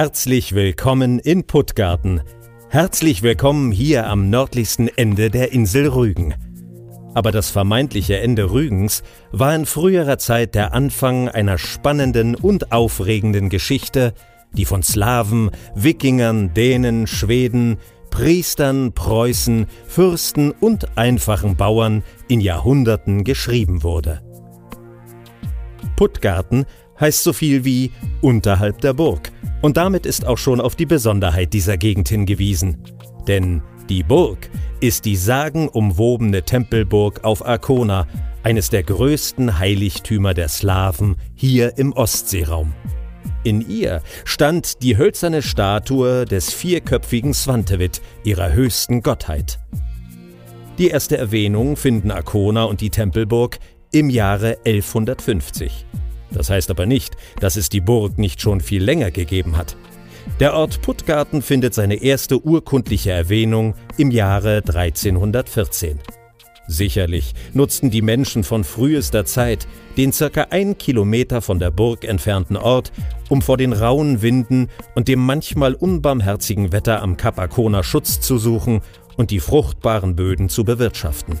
Herzlich willkommen in Puttgarten. Herzlich willkommen hier am nördlichsten Ende der Insel Rügen. Aber das vermeintliche Ende Rügens war in früherer Zeit der Anfang einer spannenden und aufregenden Geschichte, die von Slawen, Wikingern, Dänen, Schweden, Priestern, Preußen, Fürsten und einfachen Bauern in Jahrhunderten geschrieben wurde. Puttgarten heißt so viel wie unterhalb der Burg und damit ist auch schon auf die Besonderheit dieser Gegend hingewiesen. Denn die Burg ist die sagenumwobene Tempelburg auf Arkona, eines der größten Heiligtümer der Slawen hier im Ostseeraum. In ihr stand die hölzerne Statue des vierköpfigen Svantevit, ihrer höchsten Gottheit. Die erste Erwähnung finden Arkona und die Tempelburg im Jahre 1150. Das heißt aber nicht, dass es die Burg nicht schon viel länger gegeben hat. Der Ort Puttgarten findet seine erste urkundliche Erwähnung im Jahre 1314. Sicherlich nutzten die Menschen von frühester Zeit den circa ein Kilometer von der Burg entfernten Ort, um vor den rauen Winden und dem manchmal unbarmherzigen Wetter am Kap Arkona Schutz zu suchen und die fruchtbaren Böden zu bewirtschaften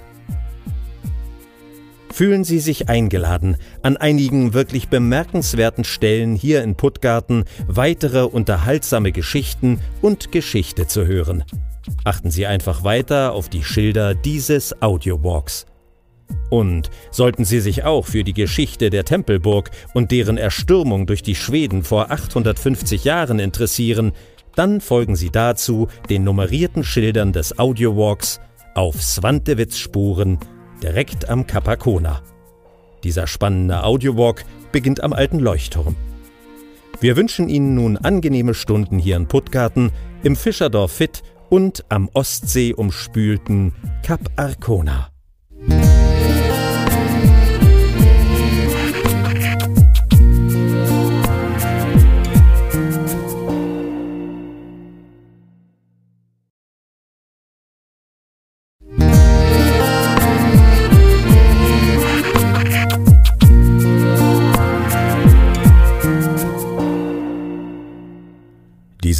fühlen Sie sich eingeladen, an einigen wirklich bemerkenswerten Stellen hier in Puttgarten weitere unterhaltsame Geschichten und Geschichte zu hören. Achten Sie einfach weiter auf die Schilder dieses Audiowalks. Und sollten Sie sich auch für die Geschichte der Tempelburg und deren Erstürmung durch die Schweden vor 850 Jahren interessieren, dann folgen Sie dazu den nummerierten Schildern des Audiowalks auf Swantewitz Spuren direkt am Kapakona. Dieser spannende Audiowalk beginnt am alten Leuchtturm. Wir wünschen Ihnen nun angenehme Stunden hier in Puttgarten, im Fischerdorf Fit und am Ostsee umspülten Kap Arkona.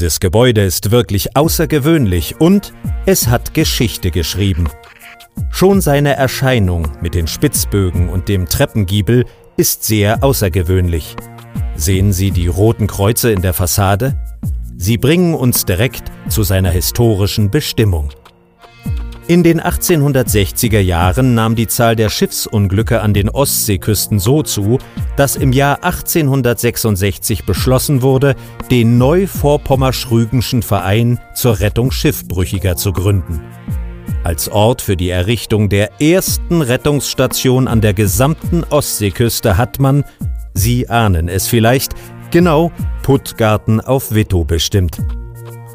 Dieses Gebäude ist wirklich außergewöhnlich und es hat Geschichte geschrieben. Schon seine Erscheinung mit den Spitzbögen und dem Treppengiebel ist sehr außergewöhnlich. Sehen Sie die roten Kreuze in der Fassade? Sie bringen uns direkt zu seiner historischen Bestimmung. In den 1860er Jahren nahm die Zahl der Schiffsunglücke an den Ostseeküsten so zu, dass im Jahr 1866 beschlossen wurde, den Neu-Vorpommersch-Rügenschen Verein zur Rettung Schiffbrüchiger zu gründen. Als Ort für die Errichtung der ersten Rettungsstation an der gesamten Ostseeküste hat man, Sie ahnen es vielleicht, genau Puttgarten auf Wittow bestimmt.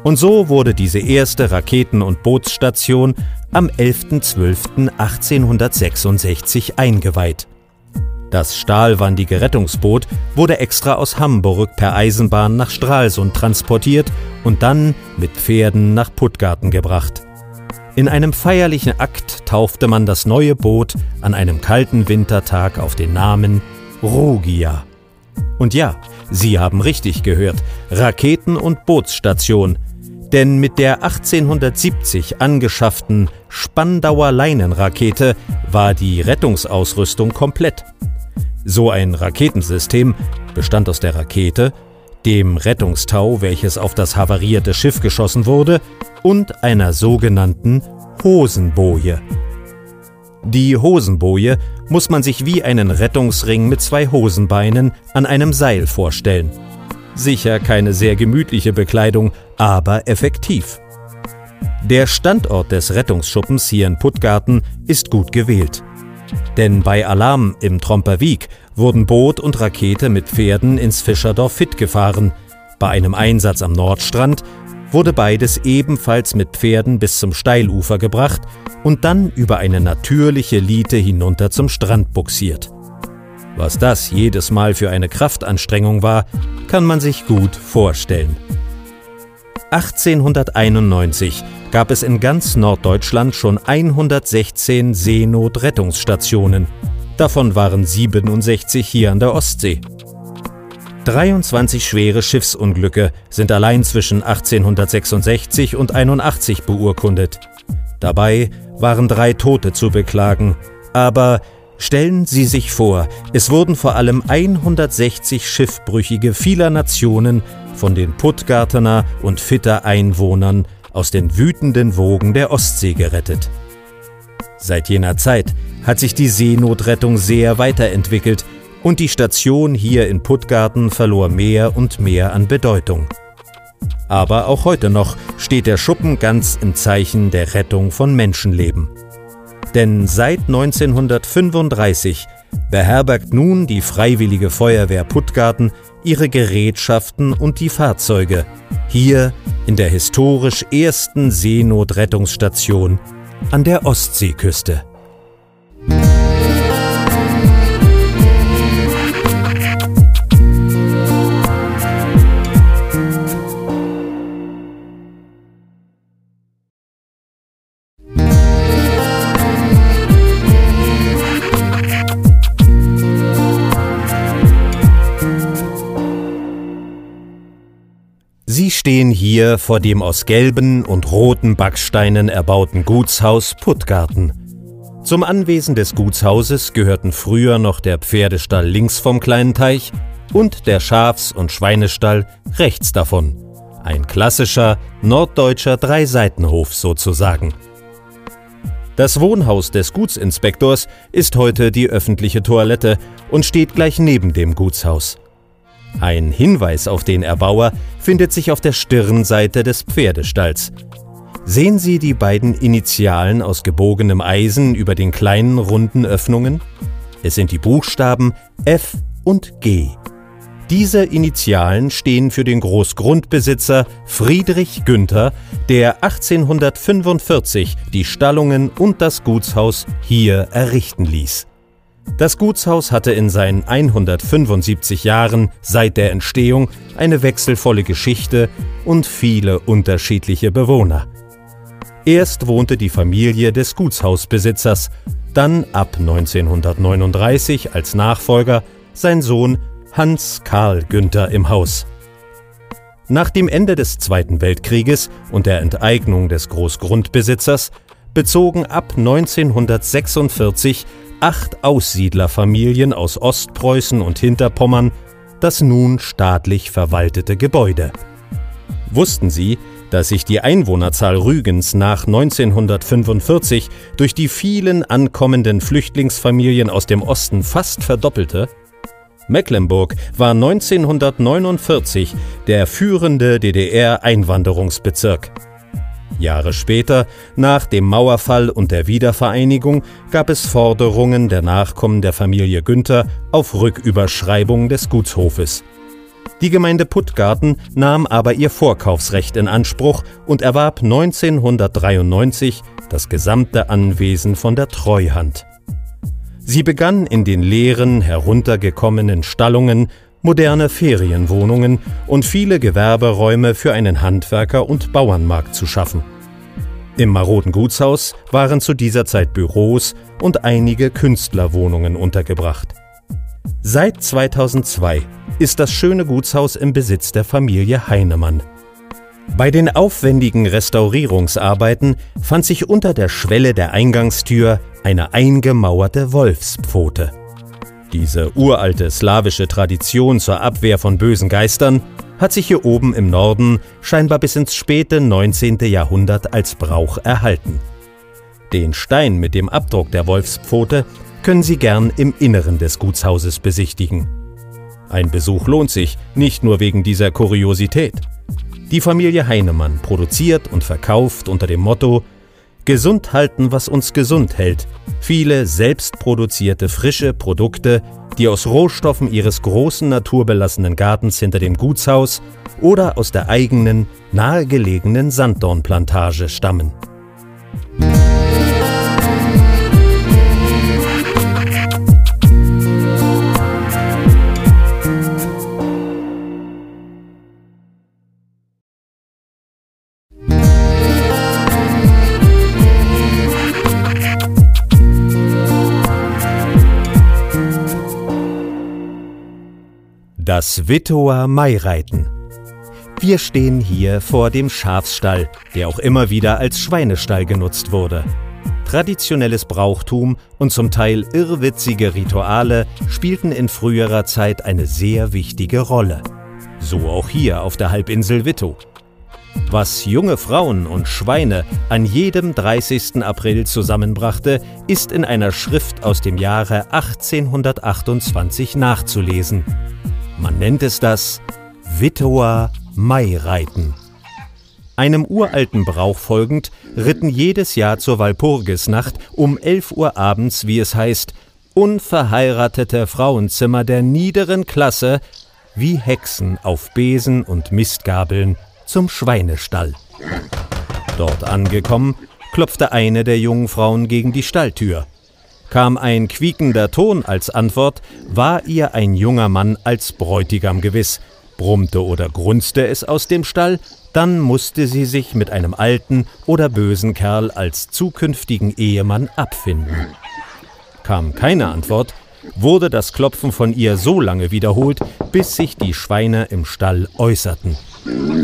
Und so wurde diese erste Raketen- und Bootsstation am 11.12.1866 eingeweiht. Das stahlwandige Rettungsboot wurde extra aus Hamburg per Eisenbahn nach Stralsund transportiert und dann mit Pferden nach Puttgarten gebracht. In einem feierlichen Akt taufte man das neue Boot an einem kalten Wintertag auf den Namen Rugia. Und ja, Sie haben richtig gehört, Raketen- und Bootsstation, denn mit der 1870 angeschafften Spandauer Leinenrakete war die Rettungsausrüstung komplett. So ein Raketensystem bestand aus der Rakete, dem Rettungstau, welches auf das havarierte Schiff geschossen wurde, und einer sogenannten Hosenboje. Die Hosenboje muss man sich wie einen Rettungsring mit zwei Hosenbeinen an einem Seil vorstellen. Sicher keine sehr gemütliche Bekleidung, aber effektiv. Der Standort des Rettungsschuppens hier in Puttgarten ist gut gewählt. Denn bei Alarm im Tromperwiek wurden Boot und Rakete mit Pferden ins Fischerdorf Fit gefahren. Bei einem Einsatz am Nordstrand wurde beides ebenfalls mit Pferden bis zum Steilufer gebracht und dann über eine natürliche Liete hinunter zum Strand buxiert. Was das jedes Mal für eine Kraftanstrengung war, kann man sich gut vorstellen. 1891 gab es in ganz Norddeutschland schon 116 Seenotrettungsstationen. Davon waren 67 hier an der Ostsee. 23 schwere Schiffsunglücke sind allein zwischen 1866 und 81 beurkundet. Dabei waren drei Tote zu beklagen, aber stellen Sie sich vor, es wurden vor allem 160 Schiffbrüchige vieler Nationen von den Puttgartener und Fitter Einwohnern aus den wütenden Wogen der Ostsee gerettet. Seit jener Zeit hat sich die Seenotrettung sehr weiterentwickelt und die Station hier in Puttgarten verlor mehr und mehr an Bedeutung. Aber auch heute noch steht der Schuppen ganz im Zeichen der Rettung von Menschenleben. Denn seit 1935 beherbergt nun die Freiwillige Feuerwehr Puttgarten ihre Gerätschaften und die Fahrzeuge hier in der historisch ersten Seenotrettungsstation an der Ostseeküste. Stehen hier vor dem aus gelben und roten Backsteinen erbauten Gutshaus Puttgarten. Zum Anwesen des Gutshauses gehörten früher noch der Pferdestall links vom kleinen Teich und der Schafs- und Schweinestall rechts davon. Ein klassischer norddeutscher Dreiseitenhof sozusagen. Das Wohnhaus des Gutsinspektors ist heute die öffentliche Toilette und steht gleich neben dem Gutshaus. Ein Hinweis auf den Erbauer findet sich auf der Stirnseite des Pferdestalls. Sehen Sie die beiden Initialen aus gebogenem Eisen über den kleinen runden Öffnungen? Es sind die Buchstaben F und G. Diese Initialen stehen für den Großgrundbesitzer Friedrich Günther, der 1845 die Stallungen und das Gutshaus hier errichten ließ. Das Gutshaus hatte in seinen 175 Jahren seit der Entstehung eine wechselvolle Geschichte und viele unterschiedliche Bewohner. Erst wohnte die Familie des Gutshausbesitzers, dann ab 1939 als Nachfolger sein Sohn Hans Karl Günther im Haus. Nach dem Ende des Zweiten Weltkrieges und der Enteignung des Großgrundbesitzers bezogen ab 1946 acht Aussiedlerfamilien aus Ostpreußen und Hinterpommern das nun staatlich verwaltete Gebäude. Wussten Sie, dass sich die Einwohnerzahl Rügens nach 1945 durch die vielen ankommenden Flüchtlingsfamilien aus dem Osten fast verdoppelte? Mecklenburg war 1949 der führende DDR-Einwanderungsbezirk. Jahre später, nach dem Mauerfall und der Wiedervereinigung, gab es Forderungen der Nachkommen der Familie Günther auf Rücküberschreibung des Gutshofes. Die Gemeinde Puttgarten nahm aber ihr Vorkaufsrecht in Anspruch und erwarb 1993 das gesamte Anwesen von der Treuhand. Sie begann in den leeren, heruntergekommenen Stallungen moderne Ferienwohnungen und viele Gewerberäume für einen Handwerker- und Bauernmarkt zu schaffen. Im maroden Gutshaus waren zu dieser Zeit Büros und einige Künstlerwohnungen untergebracht. Seit 2002 ist das schöne Gutshaus im Besitz der Familie Heinemann. Bei den aufwendigen Restaurierungsarbeiten fand sich unter der Schwelle der Eingangstür eine eingemauerte Wolfspfote. Diese uralte slawische Tradition zur Abwehr von bösen Geistern hat sich hier oben im Norden scheinbar bis ins späte 19. Jahrhundert als Brauch erhalten. Den Stein mit dem Abdruck der Wolfspfote können Sie gern im Inneren des Gutshauses besichtigen. Ein Besuch lohnt sich, nicht nur wegen dieser Kuriosität. Die Familie Heinemann produziert und verkauft unter dem Motto Gesund halten, was uns gesund hält. Viele selbstproduzierte frische Produkte, die aus Rohstoffen ihres großen naturbelassenen Gartens hinter dem Gutshaus oder aus der eigenen, nahegelegenen Sanddornplantage stammen. Das Wittower Maireiten. Wir stehen hier vor dem Schafsstall, der auch immer wieder als Schweinestall genutzt wurde. Traditionelles Brauchtum und zum Teil irrwitzige Rituale spielten in früherer Zeit eine sehr wichtige Rolle. So auch hier auf der Halbinsel Wittow. Was junge Frauen und Schweine an jedem 30. April zusammenbrachte, ist in einer Schrift aus dem Jahre 1828 nachzulesen. Man nennt es das Wittower Maireiten. Einem uralten Brauch folgend ritten jedes Jahr zur Walpurgisnacht um 11 Uhr abends, wie es heißt, unverheiratete Frauenzimmer der niederen Klasse wie Hexen auf Besen und Mistgabeln zum Schweinestall. Dort angekommen, klopfte eine der jungen Frauen gegen die Stalltür. Kam ein quiekender Ton als Antwort, war ihr ein junger Mann als Bräutigam gewiss. Brummte oder grunzte es aus dem Stall, dann musste sie sich mit einem alten oder bösen Kerl als zukünftigen Ehemann abfinden. Kam keine Antwort, wurde das Klopfen von ihr so lange wiederholt, bis sich die Schweine im Stall äußerten.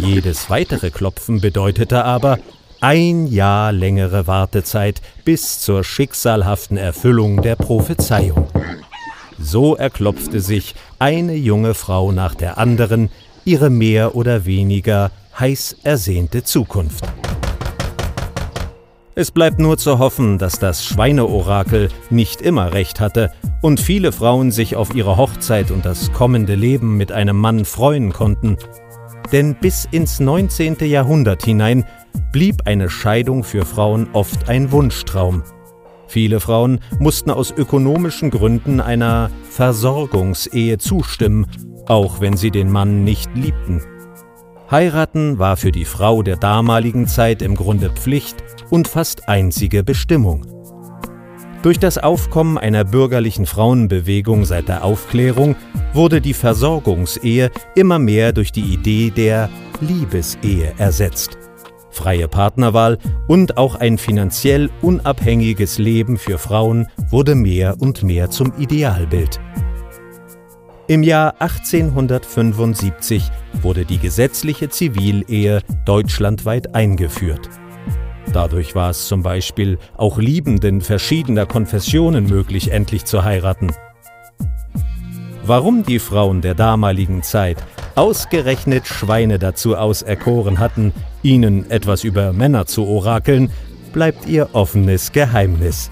Jedes weitere Klopfen bedeutete aber ein Jahr längere Wartezeit bis zur schicksalhaften Erfüllung der Prophezeiung. So erklopfte sich eine junge Frau nach der anderen ihre mehr oder weniger heiß ersehnte Zukunft. Es bleibt nur zu hoffen, dass das Schweineorakel nicht immer recht hatte und viele Frauen sich auf ihre Hochzeit und das kommende Leben mit einem Mann freuen konnten, denn bis ins 19. Jahrhundert hinein blieb eine Scheidung für Frauen oft ein Wunschtraum. Viele Frauen mussten aus ökonomischen Gründen einer Versorgungsehe zustimmen, auch wenn sie den Mann nicht liebten. Heiraten war für die Frau der damaligen Zeit im Grunde Pflicht und fast einzige Bestimmung. Durch das Aufkommen einer bürgerlichen Frauenbewegung seit der Aufklärung wurde die Versorgungsehe immer mehr durch die Idee der Liebesehe ersetzt. Freie Partnerwahl und auch ein finanziell unabhängiges Leben für Frauen wurde mehr und mehr zum Idealbild. Im Jahr 1875 wurde die gesetzliche Zivilehe deutschlandweit eingeführt. Dadurch war es zum Beispiel auch Liebenden verschiedener Konfessionen möglich, endlich zu heiraten. Warum die Frauen der damaligen Zeit ausgerechnet Schweine dazu auserkoren hatten, ihnen etwas über Männer zu orakeln, bleibt ihr offenes Geheimnis.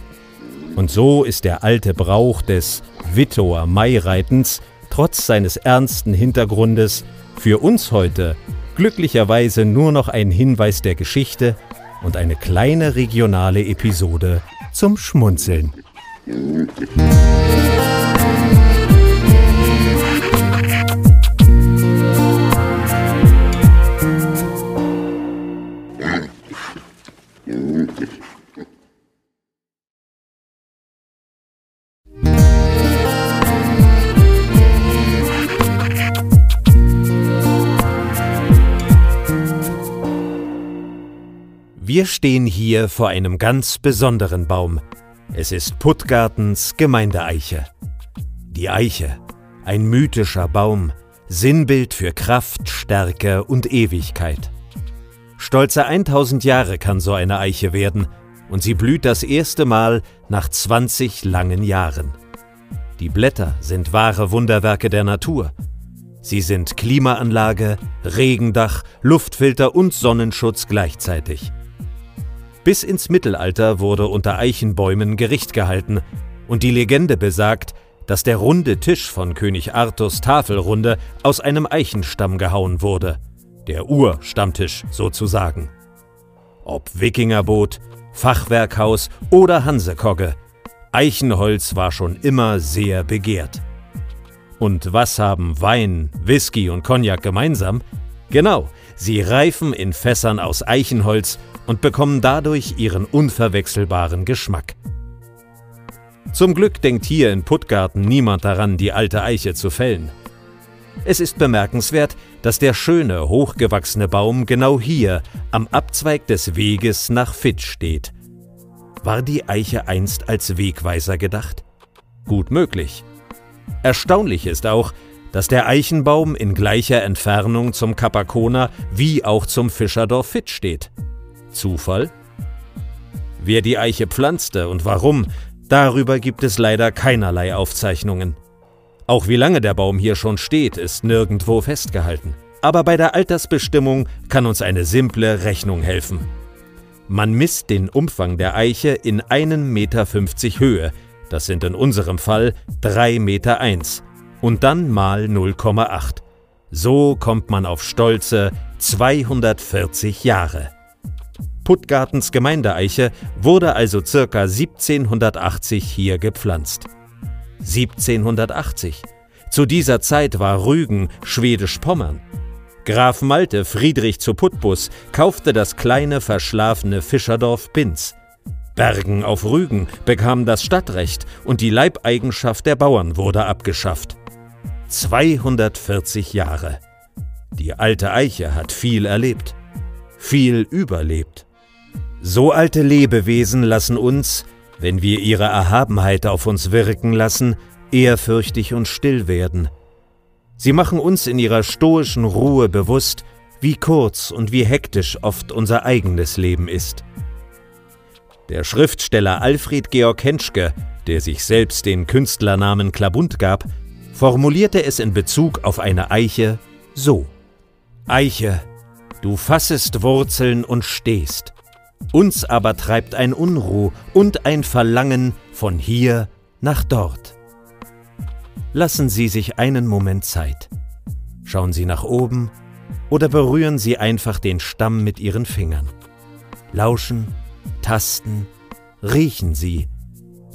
Und so ist der alte Brauch des Wittower Maireitens trotz seines ernsten Hintergrundes für uns heute glücklicherweise nur noch ein Hinweis der Geschichte und eine kleine regionale Episode zum Schmunzeln. Wir stehen hier vor einem ganz besonderen Baum. Es ist Puttgartens Gemeindeeiche. Die Eiche, ein mythischer Baum, Sinnbild für Kraft, Stärke und Ewigkeit. Stolze 1000 Jahre kann so eine Eiche werden und sie blüht das erste Mal nach 20 langen Jahren. Die Blätter sind wahre Wunderwerke der Natur. Sie sind Klimaanlage, Regendach, Luftfilter und Sonnenschutz gleichzeitig. Bis ins Mittelalter wurde unter Eichenbäumen Gericht gehalten, und die Legende besagt, dass der runde Tisch von König Arthurs Tafelrunde aus einem Eichenstamm gehauen wurde, der Urstammtisch sozusagen. Ob Wikingerboot, Fachwerkhaus oder Hansekogge, Eichenholz war schon immer sehr begehrt. Und was haben Wein, Whisky und Cognac gemeinsam? Genau, sie reifen in Fässern aus Eichenholz und bekommen dadurch ihren unverwechselbaren Geschmack. Zum Glück denkt hier in Puttgarten niemand daran, die alte Eiche zu fällen. Es ist bemerkenswert, dass der schöne, hochgewachsene Baum genau hier am Abzweig des Weges nach Fitsch steht. War die Eiche einst als Wegweiser gedacht? Gut möglich. Erstaunlich ist auch, dass der Eichenbaum in gleicher Entfernung zum Capacona wie auch zum Fischerdorf Fit steht. Zufall? Wer die Eiche pflanzte und warum, darüber gibt es leider keinerlei Aufzeichnungen. Auch wie lange der Baum hier schon steht, ist nirgendwo festgehalten. Aber bei der Altersbestimmung kann uns eine simple Rechnung helfen. Man misst den Umfang der Eiche in 1,50 Meter Höhe, das sind in unserem Fall 3,1 Meter, und dann mal 0,8. So kommt man auf stolze 240 Jahre. Puttgartens Gemeindeeiche wurde also circa 1780 hier gepflanzt. 1780. Zu dieser Zeit war Rügen Schwedisch-Pommern. Graf Malte Friedrich zu Putbus kaufte das kleine verschlafene Fischerdorf Binz. Bergen auf Rügen bekam das Stadtrecht und die Leibeigenschaft der Bauern wurde abgeschafft. 240 Jahre. Die alte Eiche hat viel erlebt, viel überlebt. So alte Lebewesen lassen uns, wenn wir ihre Erhabenheit auf uns wirken lassen, ehrfürchtig und still werden. Sie machen uns in ihrer stoischen Ruhe bewusst, wie kurz und wie hektisch oft unser eigenes Leben ist. Der Schriftsteller Alfred Georg Henschke, der sich selbst den Künstlernamen Klabund gab, formulierte es in Bezug auf eine Eiche so Eiche, du fassest Wurzeln und stehst, uns aber treibt ein Unruh und ein Verlangen von hier nach dort. Lassen Sie sich einen Moment Zeit. Schauen Sie nach oben oder berühren Sie einfach den Stamm mit Ihren Fingern. Lauschen, tasten, riechen Sie,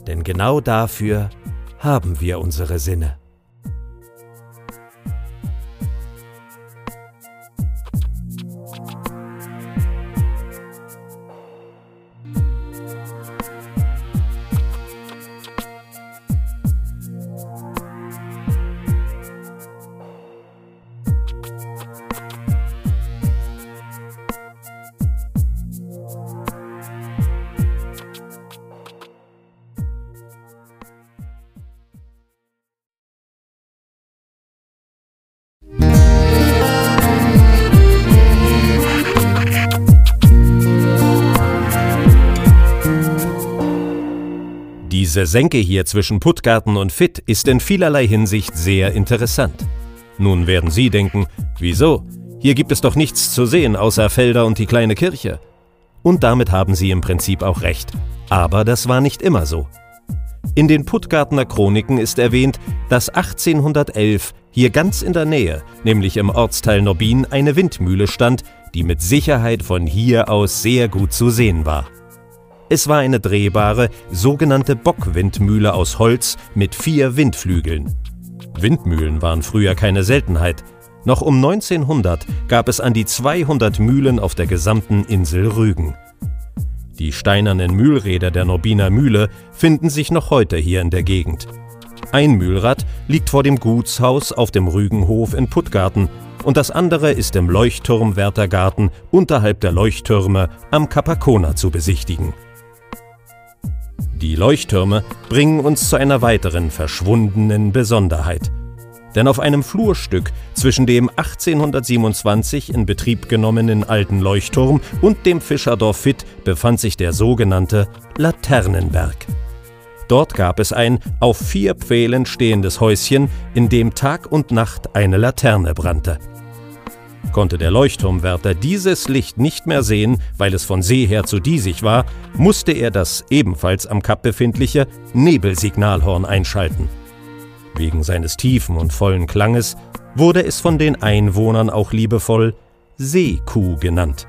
denn genau dafür haben wir unsere Sinne. Diese Senke hier zwischen Puttgarten und Fitt ist in vielerlei Hinsicht sehr interessant. Nun werden Sie denken, wieso? Hier gibt es doch nichts zu sehen außer Felder und die kleine Kirche. Und damit haben Sie im Prinzip auch recht. Aber das war nicht immer so. In den Puttgartner Chroniken ist erwähnt, dass 1811 hier ganz in der Nähe, nämlich im Ortsteil Norbin, eine Windmühle stand, die mit Sicherheit von hier aus sehr gut zu sehen war. Es war eine drehbare, sogenannte Bockwindmühle aus Holz mit vier Windflügeln. Windmühlen waren früher keine Seltenheit. Noch um 1900 gab es an die 200 Mühlen auf der gesamten Insel Rügen. Die steinernen Mühlräder der Norbiner Mühle finden sich noch heute hier in der Gegend. Ein Mühlrad liegt vor dem Gutshaus auf dem Rügenhof in Puttgarten und das andere ist im Leuchtturmwärtergarten unterhalb der Leuchttürme am Capacona zu besichtigen. Die Leuchttürme bringen uns zu einer weiteren verschwundenen Besonderheit. Denn auf einem Flurstück zwischen dem 1827 in Betrieb genommenen alten Leuchtturm und dem Fischerdorf Fitt befand sich der sogenannte Laternenberg. Dort gab es ein auf vier Pfählen stehendes Häuschen, in dem Tag und Nacht eine Laterne brannte. Konnte der Leuchtturmwärter dieses Licht nicht mehr sehen, weil es von See her zu diesig war, musste er das ebenfalls am Kap befindliche Nebelsignalhorn einschalten. Wegen seines tiefen und vollen Klanges wurde es von den Einwohnern auch liebevoll Seekuh genannt.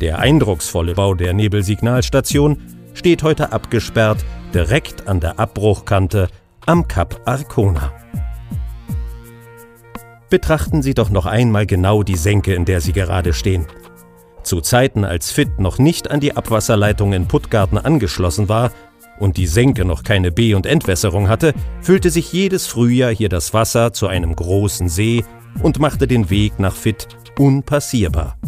Der eindrucksvolle Bau der Nebelsignalstation steht heute abgesperrt direkt an der Abbruchkante am Kap Arcona. Betrachten Sie doch noch einmal genau die Senke, in der Sie gerade stehen. Zu Zeiten, als Fitt noch nicht an die Abwasserleitung in Puttgarten angeschlossen war und die Senke noch keine B- und Entwässerung hatte, füllte sich jedes Frühjahr hier das Wasser zu einem großen See und machte den Weg nach Fitt unpassierbar.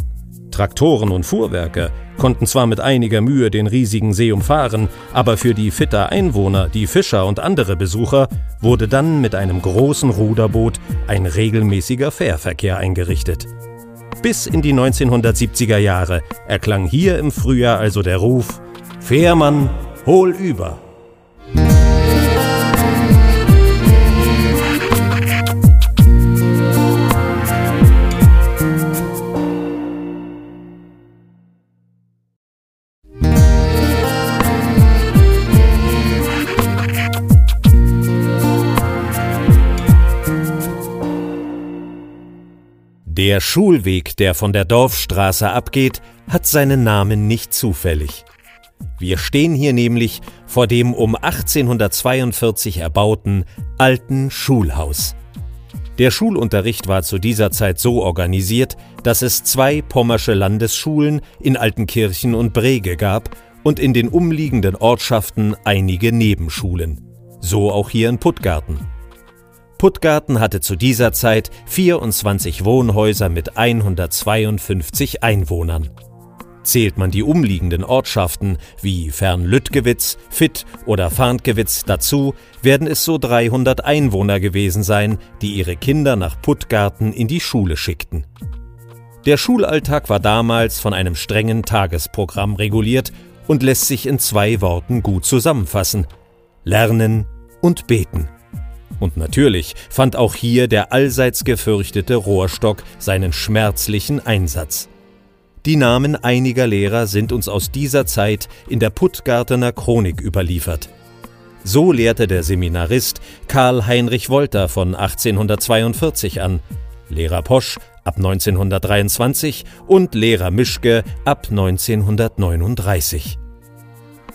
Traktoren und Fuhrwerke konnten zwar mit einiger Mühe den riesigen See umfahren, aber für die Fitter Einwohner, die Fischer und andere Besucher wurde dann mit einem großen Ruderboot ein regelmäßiger Fährverkehr eingerichtet. Bis in die 1970er Jahre erklang hier im Frühjahr also der Ruf Fährmann, hol über. Der Schulweg, der von der Dorfstraße abgeht, hat seinen Namen nicht zufällig. Wir stehen hier nämlich vor dem um 1842 erbauten alten Schulhaus. Der Schulunterricht war zu dieser Zeit so organisiert, dass es zwei pommersche Landesschulen in Altenkirchen und Brege gab und in den umliegenden Ortschaften einige Nebenschulen. So auch hier in Puttgarten. Puttgarten hatte zu dieser Zeit 24 Wohnhäuser mit 152 Einwohnern. Zählt man die umliegenden Ortschaften wie Fernlüttgewitz, Fitt oder Farntgewitz dazu, werden es so 300 Einwohner gewesen sein, die ihre Kinder nach Puttgarten in die Schule schickten. Der Schulalltag war damals von einem strengen Tagesprogramm reguliert und lässt sich in zwei Worten gut zusammenfassen. Lernen und beten. Und natürlich fand auch hier der allseits gefürchtete Rohrstock seinen schmerzlichen Einsatz. Die Namen einiger Lehrer sind uns aus dieser Zeit in der Puttgartener Chronik überliefert. So lehrte der Seminarist Karl Heinrich Wolter von 1842 an, Lehrer Posch ab 1923 und Lehrer Mischke ab 1939.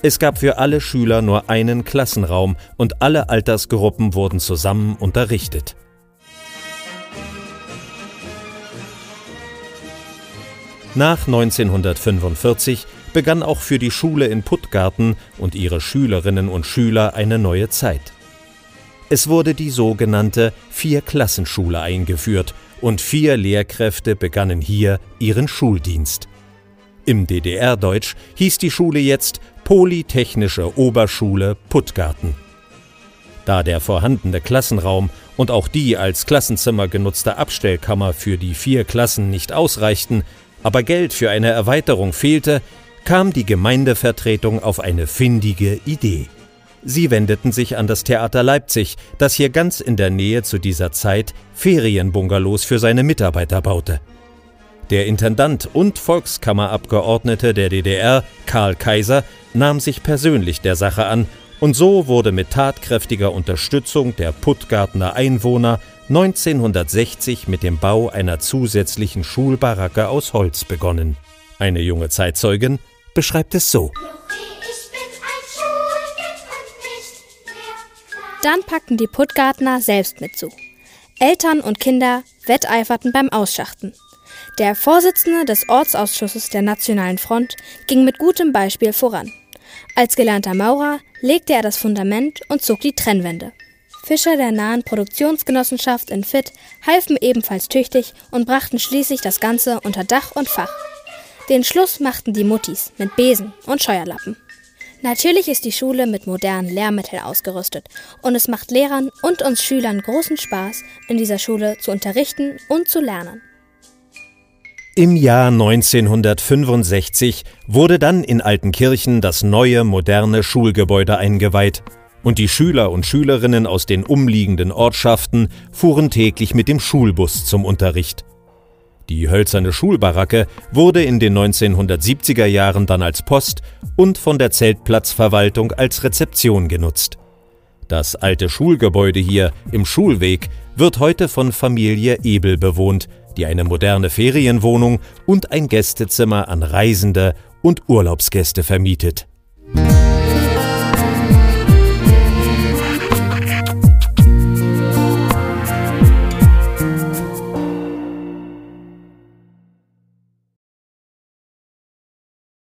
Es gab für alle Schüler nur einen Klassenraum und alle Altersgruppen wurden zusammen unterrichtet. Nach 1945 begann auch für die Schule in Puttgarten und ihre Schülerinnen und Schüler eine neue Zeit. Es wurde die sogenannte Vierklassenschule eingeführt und vier Lehrkräfte begannen hier ihren Schuldienst. Im DDR-Deutsch hieß die Schule jetzt Polytechnische Oberschule Puttgarten. Da der vorhandene Klassenraum und auch die als Klassenzimmer genutzte Abstellkammer für die vier Klassen nicht ausreichten, aber Geld für eine Erweiterung fehlte, kam die Gemeindevertretung auf eine findige Idee. Sie wendeten sich an das Theater Leipzig, das hier ganz in der Nähe zu dieser Zeit Ferienbungalows für seine Mitarbeiter baute. Der Intendant und Volkskammerabgeordnete der DDR, Karl Kaiser, nahm sich persönlich der Sache an und so wurde mit tatkräftiger Unterstützung der Puttgartner Einwohner 1960 mit dem Bau einer zusätzlichen Schulbaracke aus Holz begonnen. Eine junge Zeitzeugin beschreibt es so. Dann packten die Puttgartner selbst mit zu. Eltern und Kinder wetteiferten beim Ausschachten. Der Vorsitzende des Ortsausschusses der Nationalen Front ging mit gutem Beispiel voran. Als gelernter Maurer legte er das Fundament und zog die Trennwände. Fischer der nahen Produktionsgenossenschaft in Fitt halfen ebenfalls tüchtig und brachten schließlich das Ganze unter Dach und Fach. Den Schluss machten die Muttis mit Besen und Scheuerlappen. Natürlich ist die Schule mit modernen Lehrmitteln ausgerüstet und es macht Lehrern und uns Schülern großen Spaß, in dieser Schule zu unterrichten und zu lernen. Im Jahr 1965 wurde dann in Altenkirchen das neue moderne Schulgebäude eingeweiht und die Schüler und Schülerinnen aus den umliegenden Ortschaften fuhren täglich mit dem Schulbus zum Unterricht. Die hölzerne Schulbaracke wurde in den 1970er Jahren dann als Post und von der Zeltplatzverwaltung als Rezeption genutzt. Das alte Schulgebäude hier im Schulweg wird heute von Familie Ebel bewohnt, die eine moderne Ferienwohnung und ein Gästezimmer an Reisende und Urlaubsgäste vermietet